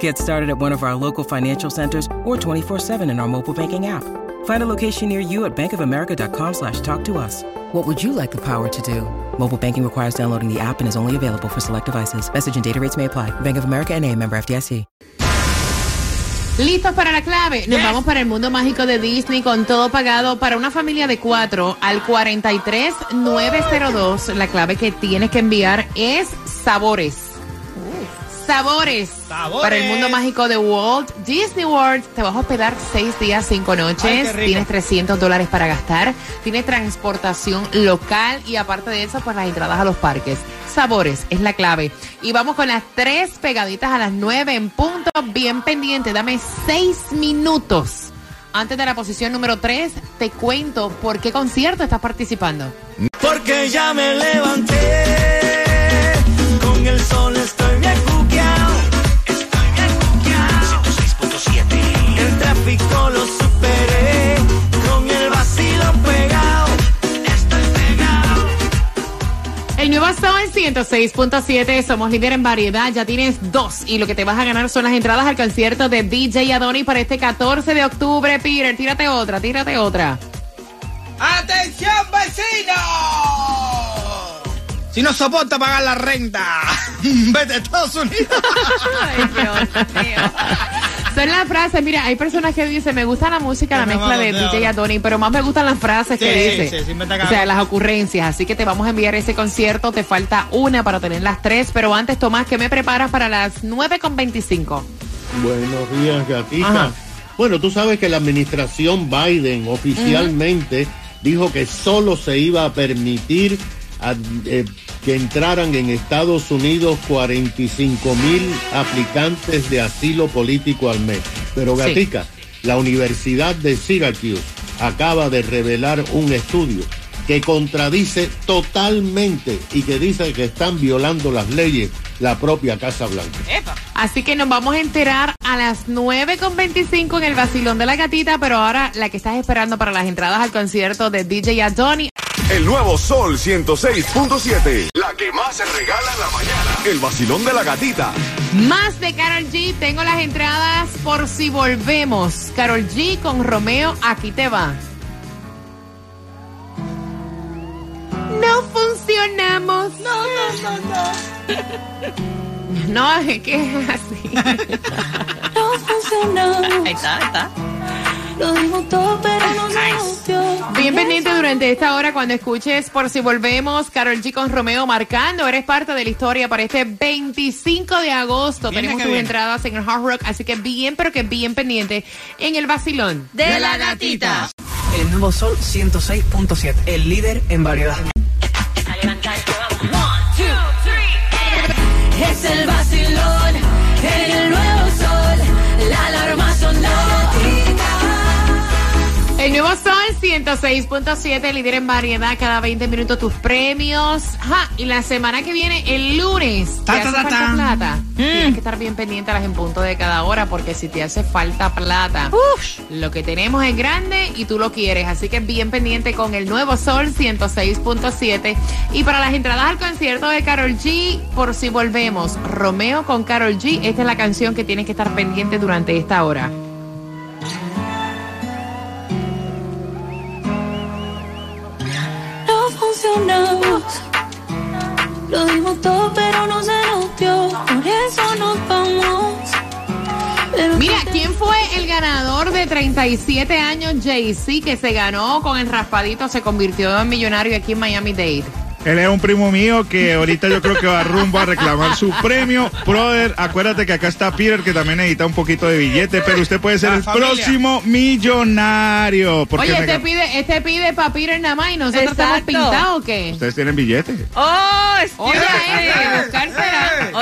Get started at one of our local financial centers or 24-7 in our mobile banking app. Find a location near you at bankofamerica.com slash talk to us. What would you like the power to do? Mobile banking requires downloading the app and is only available for select devices. Message and data rates may apply. Bank of America and a member FDIC. ¿Listos para la clave? Nos vamos para el mundo mágico de Disney con todo pagado para una familia de cuatro al 43902. La clave que tienes que enviar es sabores. Sabores. Sabores. Para el mundo mágico de Walt Disney World. Te vas a hospedar seis días, cinco noches. Tienes 300 dólares para gastar. Tienes transportación local y aparte de eso, pues las entradas a los parques. Sabores es la clave. Y vamos con las tres pegaditas a las nueve en punto. Bien pendiente. Dame seis minutos. Antes de la posición número tres, te cuento por qué concierto estás participando. Porque ya me levanté. 106.7, somos líder en variedad, ya tienes dos y lo que te vas a ganar son las entradas al concierto de DJ Adoni para este 14 de octubre. Peter, tírate otra, tírate otra. ¡Atención, vecino! Si no soporta pagar la renta, vete a Estados Unidos. Son las frases, mira, hay personas que dicen, me gusta la música, la Me mezcla de DJ ahora. Adoni, pero más me gustan las frases que Sí, dice. sí, sí, me está o sea, las ocurrencias. Así que te vamos a enviar ese concierto, te falta una para tener las tres, pero antes, Tomás, ¿qué me preparas para las 9.25? Buenos días, gatita. Ajá. Bueno, tú sabes que la administración Biden oficialmente dijo que solo se iba a permitir a- eh, que entraran en Estados Unidos 45 mil aplicantes de asilo político al mes. Pero, Sí. gatica, la Universidad de Syracuse acaba de revelar un estudio que contradice totalmente y que dice que están violando las leyes la propia Casa Blanca. Así que nos vamos a enterar a las 9.25 en el vacilón de la gatita, pero ahora la que estás esperando para las entradas al concierto de DJ Adoni. El nuevo Sol 106.7. La que más se regala en la mañana. El vacilón de la gatita. Más de Carol G, tengo las entradas por si volvemos. Carol G con Romeo, aquí te va. No funcionamos. No, no, no, no. No, es que es así. No funcionamos. Ahí está, ahí está. Lo digo todo, pero no se nos Bien pendiente durante esta hora cuando escuches por si volvemos, Carol G con Romeo marcando. Eres parte de la historia para este 25 de agosto. Tenemos tus entradas en el Hard Rock, así que bien, pero que bien pendiente en el vacilón. De la gatita. El nuevo Sol 106.7, el líder en variedad. Es el vacilón nuevo Sol 106.7, líder en variedad, cada 20 minutos tus premios. Ajá, y la semana que viene, el lunes, Ta, ¿te ta, hace ta, falta ta. plata? Tienes que estar bien pendiente a las en punto de cada hora, porque si te hace falta plata, lo que tenemos es grande y tú lo quieres. Así que bien pendiente con el nuevo Sol 106.7. Y para las entradas al concierto de Carol G, por si volvemos, Romeo con Carol G, esta es la canción que tienes que estar pendiente durante esta hora. Lo dimos todo, pero no se nos dio. Por eso nos vamos. Pero Mira, ¿quién fue el ganador de 37 años, Jay-Z, que se ganó con el raspadito, se convirtió en millonario aquí en Miami-Dade. Él es un primo mío que ahorita yo creo que va rumbo a reclamar su premio. Brother, acuérdate que acá está Peter que también necesita un poquito de billete, pero usted puede ser La el familia. próximo millonario. Porque Oye, este pide, este pide pa' Peter nada más y nosotros estamos Exacto. pintados o qué? Ustedes tienen billete. Oh, Oye, eh, buscársela.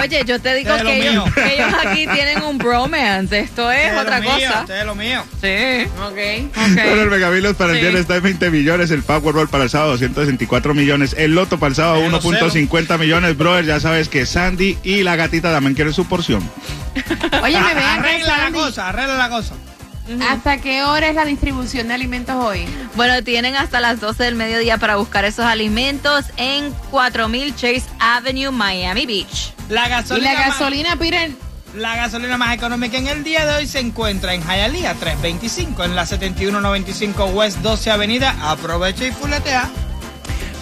Oye, yo te digo que ellos, que ellos aquí tienen un bromance. Esto es Usted otra lo mío, cosa. usted es lo mío. Sí. Ok, Bueno, el Megavilos para el Sí. viernes está en 20 millones, el Powerball para el sábado 264 millones, el Loto para el sábado Cero, 1.50 millones, brother, ya sabes que Sandy y la gatita también quieren su porción. Oye, me vean Arregla la cosa, arregla la cosa. ¿Hasta qué hora es la distribución de alimentos hoy? Bueno, tienen hasta las 12 del mediodía para buscar esos alimentos en 4000 Chase Avenue, Miami Beach. La Y gasolina, la más- gasolina, Peter, la gasolina más económica en el día de hoy se encuentra en Hialeah 325, en la 7195 West 12 Avenida. Aprovecha y fuletea.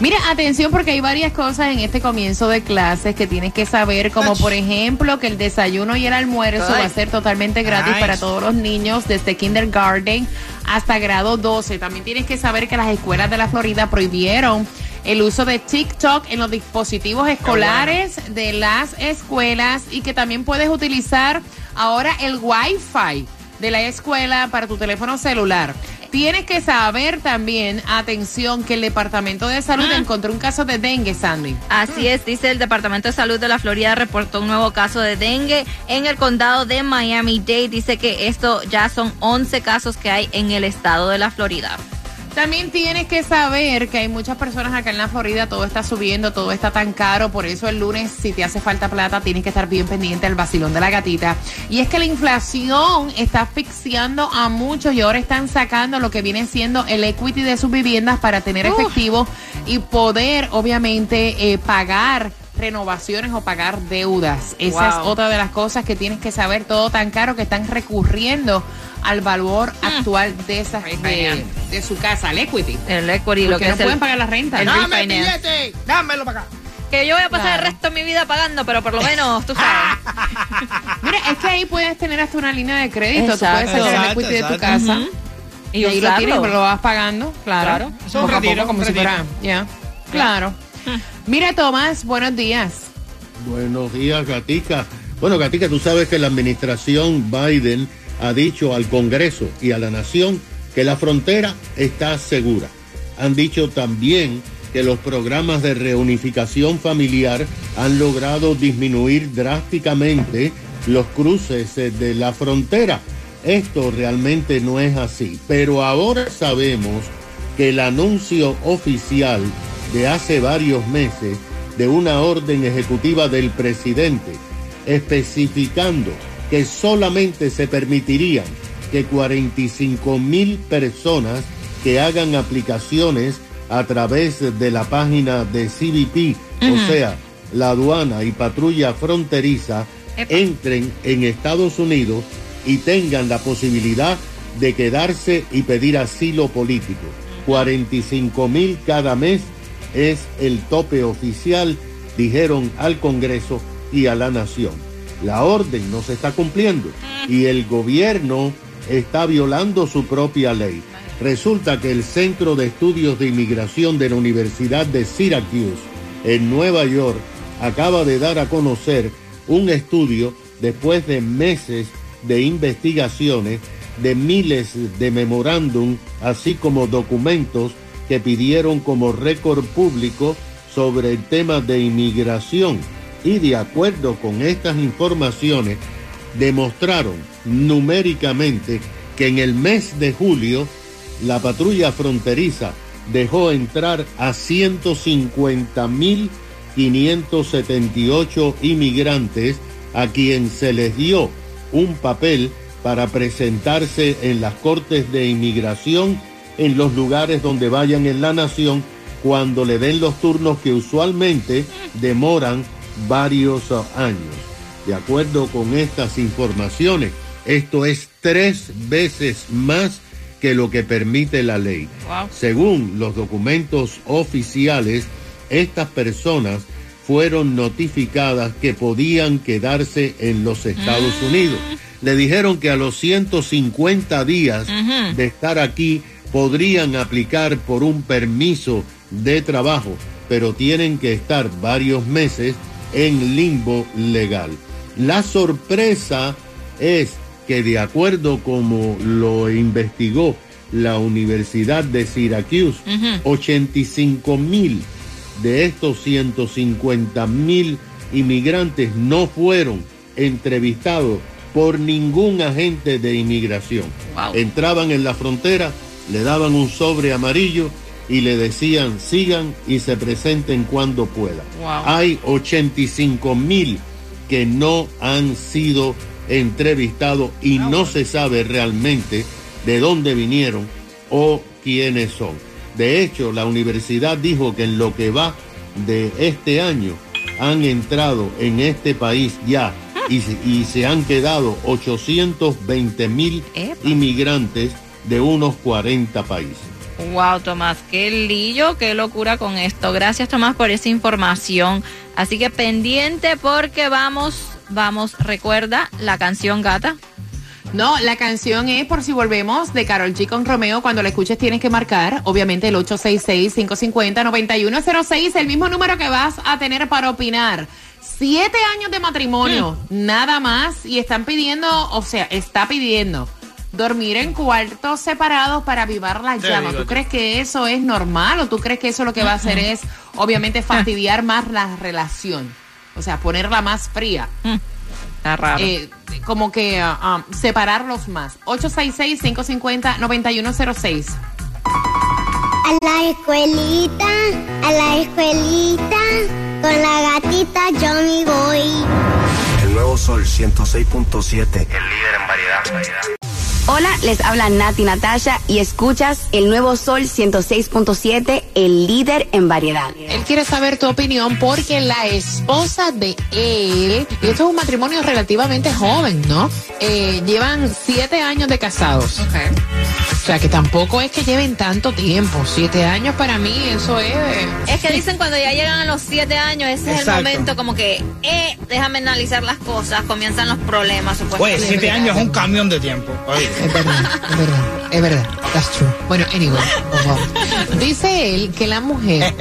Mira, atención porque hay varias cosas en este comienzo de clases que tienes que saber, como por ejemplo que el desayuno y el almuerzo Ay. va a ser totalmente gratis para todos los niños desde kindergarten hasta grado 12. También tienes que saber que las escuelas de la Florida prohibieron el uso de TikTok en los dispositivos escolares de las escuelas y que también puedes utilizar ahora el Wi-Fi de la escuela para tu teléfono celular. Tienes que saber también, atención, que el Departamento de Salud encontró un caso de dengue, Sandy. Así es, dice el Departamento de Salud de la Florida reportó un nuevo caso de dengue en el condado de Miami-Dade. Dice que esto ya son 11 casos que hay en el estado de la Florida. También tienes que saber que hay muchas personas acá en la Florida, todo está subiendo, todo está tan caro, por eso el lunes si te hace falta plata tienes que estar bien pendiente del vacilón de la gatita. Y es que la inflación está asfixiando a muchos y ahora están sacando lo que viene siendo el equity de sus viviendas para tener efectivo y poder obviamente eh, pagar renovaciones o pagar deudas. Esa es otra de las cosas que tienes que saber, todo tan caro que están recurriendo al valor actual de esas de, su casa, el equity. El equity, lo que no es el- pueden pagar la renta. el ¿no? ¡Dame el refinance. billete! ¡Dámelo para acá! Que yo voy a pasar Claro. el resto de mi vida pagando, pero por lo menos, tú sabes. Mira, es que ahí puedes tener hasta una línea de crédito. Tú Exacto. puedes sacar el Exacto, equity de tu exacto. casa. Y, ahí lo usarlo. tienes, pero lo vas pagando, claro. Claro. Es un Poco a retiro, poco, como un si retiro. fuera. Ya. Claro. Mira, Tomás, buenos días. Buenos días, Gatica. Bueno, Gatica, tú sabes que la administración Biden ha dicho al Congreso y a la Nación que la frontera está segura. Han dicho también que los programas de reunificación familiar han logrado disminuir drásticamente los cruces eh, de la frontera. Esto realmente no es así, pero ahora sabemos que el anuncio oficial de hace varios meses de una orden ejecutiva del presidente especificando que solamente se permitirían que 45 mil personas que hagan aplicaciones a través de la página de CBP, o sea, la aduana y patrulla fronteriza, Epa. entren en Estados Unidos y tengan la posibilidad de quedarse y pedir asilo político. 45 mil cada mes es el tope oficial, dijeron al Congreso y a la Nación. La orden no se está cumpliendo y el gobierno está violando su propia ley. Resulta que el Centro de Estudios de Inmigración de la Universidad de Syracuse en Nueva York acaba de dar a conocer un estudio después de meses de investigaciones de miles de memorándum, así como documentos que pidieron como récord público sobre el tema de inmigración. Y de acuerdo con estas informaciones, demostraron numéricamente que en el mes de julio la patrulla fronteriza dejó entrar a 150.578 inmigrantes a quien se les dio un papel para presentarse en las cortes de inmigración en los lugares donde vayan en la nación cuando le den los turnos que usualmente demoran varios años. De acuerdo con estas informaciones, esto es tres veces más que lo que permite la ley. Wow. Según los documentos oficiales, estas personas fueron notificadas que podían quedarse en los Estados Unidos. le dijeron que a los 150 días de estar aquí podrían aplicar por un permiso de trabajo, pero tienen que estar varios meses en limbo legal. La sorpresa es que de acuerdo como lo investigó la Universidad de Syracuse, Ujú. 85 mil de estos 150 mil inmigrantes no fueron entrevistados por ningún agente de inmigración. Wow. Entraban en la frontera, le daban un sobre amarillo y le decían sigan y se presenten cuando puedan. Wow. Hay 85 mil que no han sido entrevistados y no se sabe realmente de dónde vinieron o quiénes son. De hecho, la universidad dijo que en lo que va de este año han entrado en este país ya y, se- y se han quedado 820 mil inmigrantes de unos 40 países. Wow, Tomás, qué lío, qué locura con esto. Gracias, Tomás, por esa información. Así que pendiente porque vamos, vamos, recuerda la canción gata. No, la canción es Por si volvemos de Carol G con Romeo. Cuando la escuches tienes que marcar, obviamente, el 866-550-9106, el mismo número que vas a tener para opinar. Siete años de matrimonio, nada más, y están pidiendo, o sea, está pidiendo dormir en cuartos separados para avivar la Te llama. digo, ¿Tú crees que eso es normal o tú crees que eso lo que va a hacer es, obviamente, fastidiar más la relación? O sea, ponerla más fría. Está raro. Eh, como que ah, ah, separarlos más. 866-550-9106. A la escuelita, a la escuelita, con la gatita yo me voy. El nuevo Sol 106.7. El líder en variedad. Hola, les habla Nati Natasha y escuchas el nuevo Sol 106.7, el líder en variedad. Él quiere saber tu opinión porque la esposa de él, y esto es un matrimonio relativamente joven, ¿no? Eh, llevan siete años de casados. Sea, que tampoco es que lleven tanto tiempo. Siete años para mí, eso es... Es que dicen cuando ya llegan a los siete años, ese es el momento como que, eh, déjame analizar las cosas, comienzan los problemas, Oye, supuestamente. siete años es un camión de tiempo. Oye. Es verdad, es verdad, es verdad. That's true. Bueno, anyway, dice él que la mujer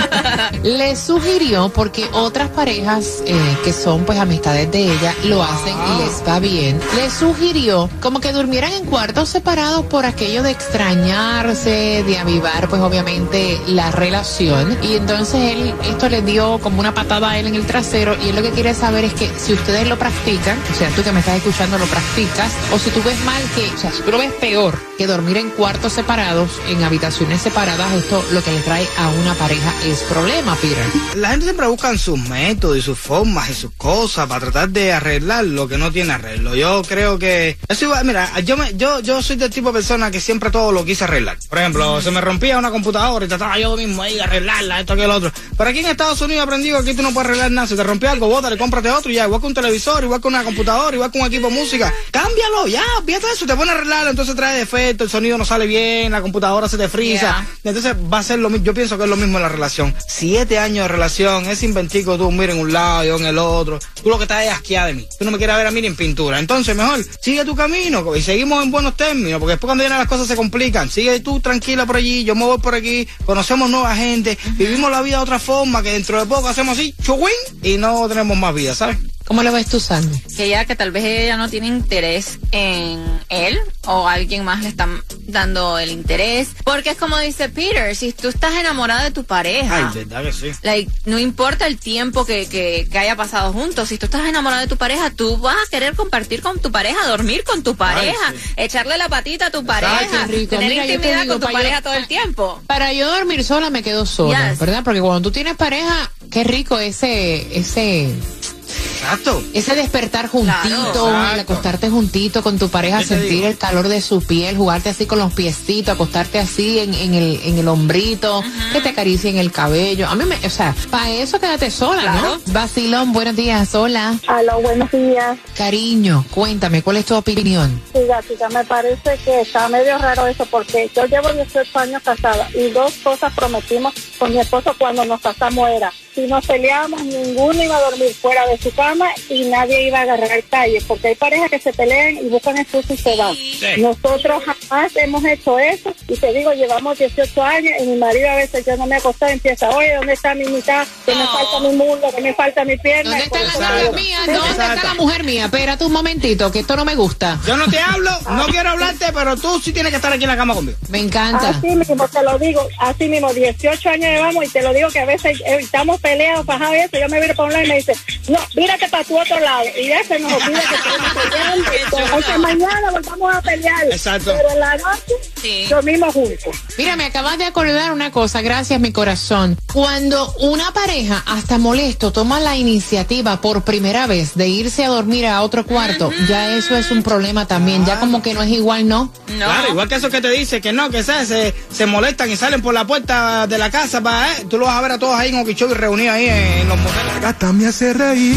le sugirió, porque otras parejas eh, que son pues amistades de ella lo hacen y les va bien, le sugirió como que durmieran en cuartos separados por aquello de extrañarse, de avivar pues obviamente la relación. Y entonces él, esto le dio como una patada a él en el trasero y él lo que quiere saber es que si ustedes lo practican, o sea, tú que me estás escuchando lo practicas, o si tú ves mal que, o sea, si tú lo ves peor que dormir en cuartos separados, en habitaciones separadas, esto lo que le trae a una pareja es problema, Peter. La gente siempre busca sus métodos y sus formas y sus cosas para tratar de arreglar lo que no tiene arreglo. Yo creo que eso igual, mira, yo me, yo, yo soy del tipo de persona que siempre todo lo quise arreglar. Por ejemplo, se me rompía una computadora y trataba yo mismo ahí de arreglarla, esto que lo otro. Pero aquí en Estados Unidos he aprendido que aquí tú no puedes arreglar nada. Si te rompió algo, bótale, cómprate otro y ya, igual que un televisor, igual que una computadora, igual que un equipo de música. Cámbialo, ya, fíjate eso, te pone a arreglarlo, entonces trae defecto, el sonido no sale bien, la computadora se te frisa. Entonces va a ser lo mismo, yo pienso que es lo mismo en la relación. Siete años de relación, ese inventico tú mira en un lado, yo en el otro. Tú lo que estás es asqueada de mí. Tú no me quieres ver a mí ni en pintura. Entonces mejor, sigue tu camino y seguimos en buenos términos, porque después cuando vienen las cosas se complican. Sigue tú tranquila por allí, yo me voy por aquí, conocemos nueva gente, vivimos la vida de otra forma, que dentro de poco hacemos así, chuguín, y no tenemos más vida, ¿sabes? ¿Cómo le ves tú, Sandy? que ella que tal vez ella no tiene interés en él o alguien más le está dando el interés porque es como dice Peter si tú estás enamorada de tu pareja Ay, verdad que sí. like, no importa el tiempo que, que, que haya pasado juntos si tú estás enamorada de tu pareja tú vas a querer compartir con tu pareja dormir con tu pareja echarle la patita a tu pareja tener Mira, yo te intimidad digo, con tu yo- pareja todo el tiempo Para yo dormir sola me quedo sola, Yes. ¿verdad? Porque cuando tú tienes pareja, qué rico ese, ese, Exacto. ese despertar juntito, Claro. el acostarte juntito con tu pareja, ¿Qué te sentir digo? el calor de su piel, jugarte así con los piecitos, acostarte así en, en el, en el hombrito, que te acaricien el cabello. A mí me, o sea, para eso quédate sola, Claro. ¿no? Vacilón, buenos días, hola. Aló, buenos días. Cariño, cuéntame, ¿cuál es tu opinión? Sí, gatita, me parece que está medio raro eso porque yo llevo 18 años casada y dos cosas prometimos con mi esposo cuando nos casamos era si nos peleábamos, ninguno iba a dormir fuera de su cama y nadie iba a agarrar calle, porque hay parejas que se pelean y buscan excusa y se van. Nosotros jamás hemos hecho eso y te digo, llevamos 18 años y mi marido a veces yo no me acostaba y empieza, oye, ¿dónde está mi mitad? Que me falta mi muslo, que me falta mi pierna. ¿Dónde está la mujer mía? ¿Dónde está la mujer mía? Espérate un momentito, que esto no me gusta. Yo no te hablo, no quiero hablarte, pero tú sí tienes que estar aquí en la cama conmigo. Me encanta. Así mismo te lo digo, así mismo, 18 años llevamos y te lo digo que a veces eh, estamos peleados, fajados y eso, yo me viro para un lado y me dice, no, mírate para tu otro lado. Y ya se nos olvida que estamos peleando. Entonces, mañana volvamos a pelear. Exacto. Pero la noche, dormimos juntos. Mira, me acabas de acordar una cosa, gracias mi corazón. Cuando una pareja, hasta molesto, toma la iniciativa por primera vez de irse a dormir a otro cuarto, ya eso es un problema también, ya como que no es igual, ¿no? Claro, igual que eso que te dice que no, que se, se, se molestan y salen por la puerta de la casa, para, eh, tú los vas a ver a todos ahí en Okeechobee reunidos ahí en los moteles. gata me hace reír.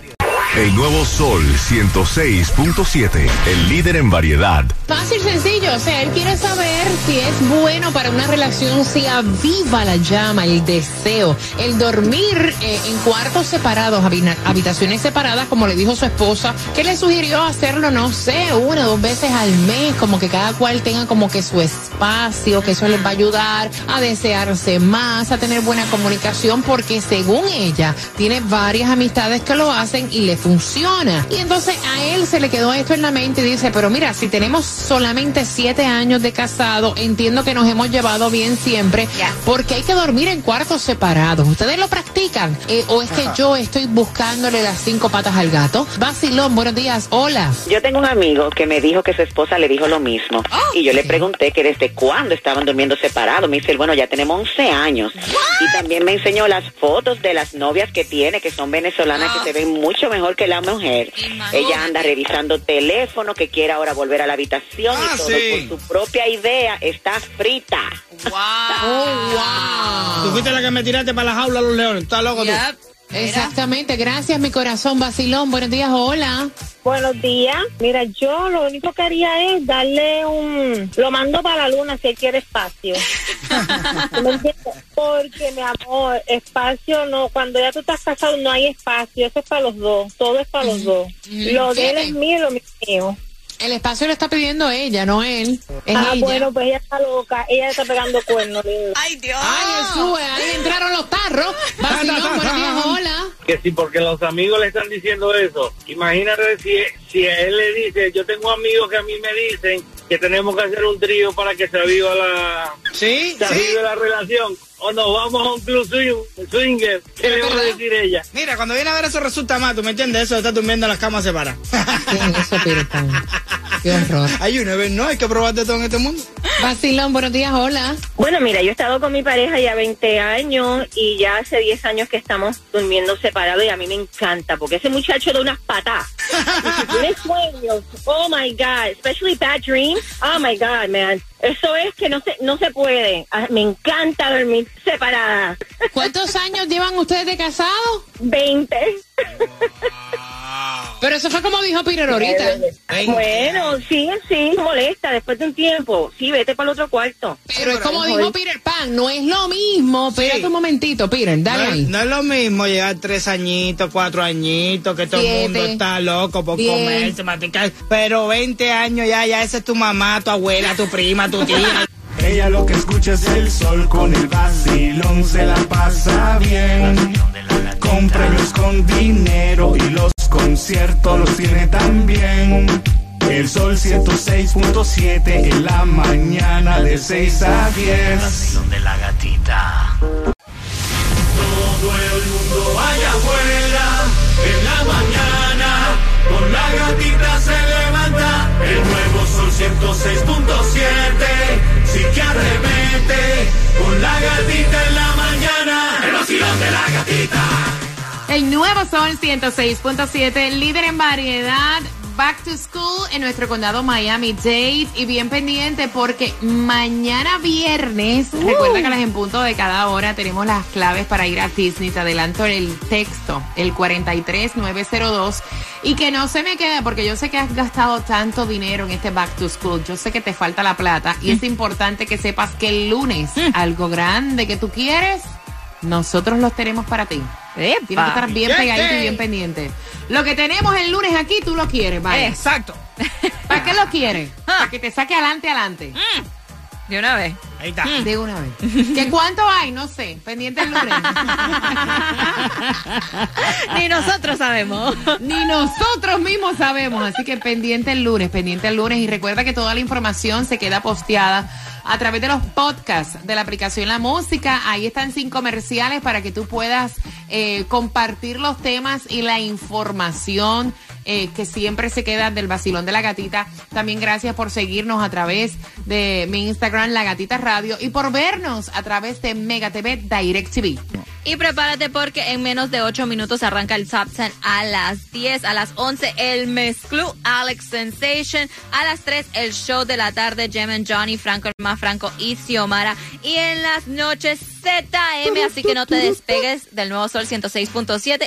El nuevo Sol 106.7, el líder en variedad. Fácil, sencillo. O sea, él quiere saber si es bueno para una relación, si aviva la llama, el deseo, el dormir eh, en cuartos separados, habitaciones separadas, como le dijo su esposa, que le sugirió hacerlo, no sé, una o dos veces al mes, como que cada cual tenga como que su espacio, que eso les va a ayudar a desearse más, a tener buena comunicación, porque según ella, tiene varias amistades que lo hacen y le funciona. Y entonces a él se le quedó esto en la mente y dice, pero mira, si tenemos solamente siete años de casado, entiendo que nos hemos llevado bien siempre, porque hay que dormir en cuartos separados. ¿Ustedes lo practican? Eh, ¿O es que yo estoy buscándole las cinco patas al gato? Basilón, buenos días, hola. Yo tengo un amigo que me dijo que su esposa le dijo lo mismo. y yo le pregunté que desde cuándo estaban durmiendo separados. Me dice, bueno, ya tenemos 11 años. Y también me enseñó las fotos de las novias que tiene, que son venezolanas, que se ven mucho mejor que la mujer. Ella anda revisando teléfono, que quiere ahora volver a la habitación Ah, y todo sí. por su propia idea. Está frita. Tú fuiste la que me tiraste para la jaula a los leones. ¿Estás loco tú? Exactamente, gracias mi corazón, Basilón, buenos días, hola. Buenos días. Mira, yo lo único que haría es darle un... Lo mando para la luna si él quiere espacio. Porque, mi amor, espacio no... Cuando ya tú estás casado no hay espacio. Eso es para los dos. Todo es para los dos. Lo de él es mío y lo mío. El espacio lo está pidiendo ella, no él. Es ah, ella. bueno, pues ella está loca. Ella está pegando cuernos. Ay, Dios. Ay, Jesús, ahí entraron los tarros. Basilón, buenos días. Que si porque los amigos le están diciendo eso, imagínate si, si a él le dice, yo tengo amigos que a mí me dicen que tenemos que hacer un trío para que se aviva la, ¿Sí? se la relación, o nos vamos a un club swing- swinger, ¿qué le va a decir ella? Mira, cuando viene a ver eso resulta más, ¿tú me entiendes? Eso estar durmiendo en las camas separadas. eso, Qué horror. Hay una vez, no, hay que probar de todo en este mundo. Basilón, buenos días, hola. Bueno, mira, yo he estado con mi pareja ya 20 años y ya hace 10 años que estamos durmiendo separados y a mí me encanta porque ese muchacho da unas patas. Y si tiene sueños, oh my God, especially bad dreams, oh my God, man. Eso es que no se, no se puede. Ah, Me encanta dormir separada. ¿Cuántos años llevan ustedes de casados? 20. Pero eso fue como dijo Peter ahorita. Bueno, sí, sí, molesta después de un tiempo. Sí, vete para el otro cuarto. Pero es como dijo Peter Pan, no es lo mismo. Espérate un momentito, Peter, dale no, ahí. no es lo mismo llegar tres añitos, cuatro añitos, que todo Siete, el mundo está loco por diez. comerse, masticar. Pero 20 años ya, ya esa es tu mamá, tu abuela, tu prima, tu tía. Ella lo que escucha es el sol con el vacilón, se la pasa bien. Con premios, con dinero y los conciertos los tiene también. El sol 106.7 en la mañana de 6 a 10. Donde la gatita. Todo el mundo allá afuera, en la mañana, con la gatita se levanta, el nuevo sol 106.7, sí que arremete, con la gatita en la mañana, el vacilón de la gatita. El nuevo Sol 106.7, líder en variedad. Back to School en nuestro condado Miami-Dade. Y bien pendiente porque mañana viernes, recuerda que a las en punto de cada hora tenemos las claves para ir a Disney. Te adelanto el texto, el 43902. Y que no se me quede porque yo sé que has gastado tanto dinero en este Back to School. Yo sé que te falta la plata. Y es importante que sepas que el lunes, algo grande que tú quieres, nosotros los tenemos para ti. Tienes que estar bien pegadito y bien pendiente. Lo que tenemos el lunes aquí, tú lo quieres, ¿vale? Exacto. ¿Para qué lo quieres? Para que te saque adelante, adelante. De una vez. Ahí está. De una vez. ¿Qué cuánto hay? No sé. Pendiente el lunes. Ni nosotros sabemos. Ni nosotros mismos sabemos. Así que pendiente el lunes, pendiente el lunes. Y recuerda que toda la información se queda posteada a través de los podcasts de la aplicación La Música. Ahí están sin comerciales para que tú puedas eh, compartir los temas y la información eh, que siempre se queda del vacilón de la gatita. También gracias por seguirnos a través de mi Instagram, La Gatita Radio, y por vernos a través de Mega TV Direct TV. Y prepárate porque en menos de 8 minutos arranca el Top 10 a las 10, a las 11 el Mezclú Alex Sensation, a las 3 el show de la tarde and Johnny, Franco el Franco y Xiomara y en las noches ZM, así que no te despegues del nuevo Sol 106.7